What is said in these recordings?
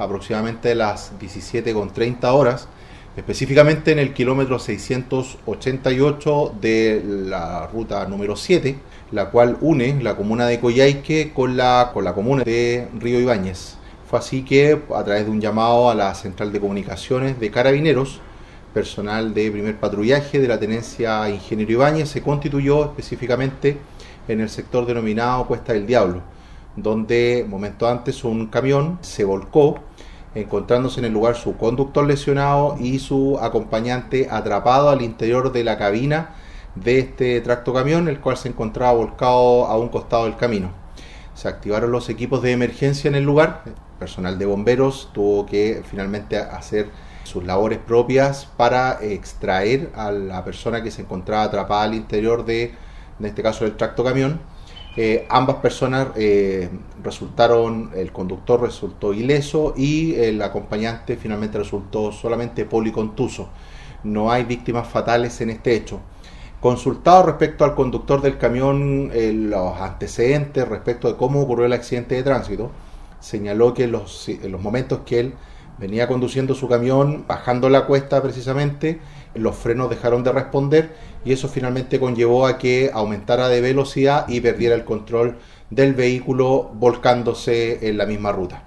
aproximadamente las 17.30 horas, específicamente en el kilómetro 688 de la ruta número 7, la cual une la comuna de Coyhaique con la, con la comuna de Río Ibáñez. Fue así que, a través de un llamado a la central de comunicaciones de Carabineros, personal de primer patrullaje de la tenencia Ingeniero Ibáñez se constituyó específicamente en el sector denominado Cuesta del Diablo, donde momento antes un camión se volcó encontrándose en el lugar su conductor lesionado y su acompañante atrapado al interior de la cabina de este tracto camión, el cual se encontraba volcado a un costado del camino. Se activaron los equipos de emergencia en el lugar, el personal de bomberos tuvo que finalmente hacer sus labores propias para extraer a la persona que se encontraba atrapada al interior de, en este caso, del tracto camión eh, ambas personas eh, resultaron, el conductor resultó ileso y el acompañante finalmente resultó solamente policontuso. No hay víctimas fatales en este hecho. Consultado respecto al conductor del camión eh, los antecedentes respecto de cómo ocurrió el accidente de tránsito, señaló que los, en los momentos que él venía conduciendo su camión, bajando la cuesta precisamente, los frenos dejaron de responder y eso finalmente conllevó a que aumentara de velocidad y perdiera el control del vehículo volcándose en la misma ruta.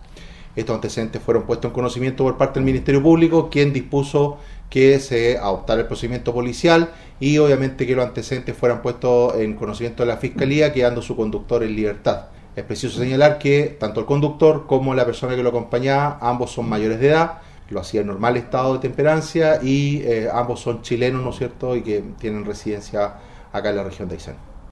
Estos antecedentes fueron puestos en conocimiento por parte del Ministerio Público, quien dispuso que se adoptara el procedimiento policial y obviamente que los antecedentes fueran puestos en conocimiento de la Fiscalía, quedando su conductor en libertad. Es preciso señalar que tanto el conductor como la persona que lo acompañaba, ambos son mayores de edad, lo hacía en normal estado de temperancia y eh, ambos son chilenos, ¿no es cierto?, y que tienen residencia acá en la región de Aysén.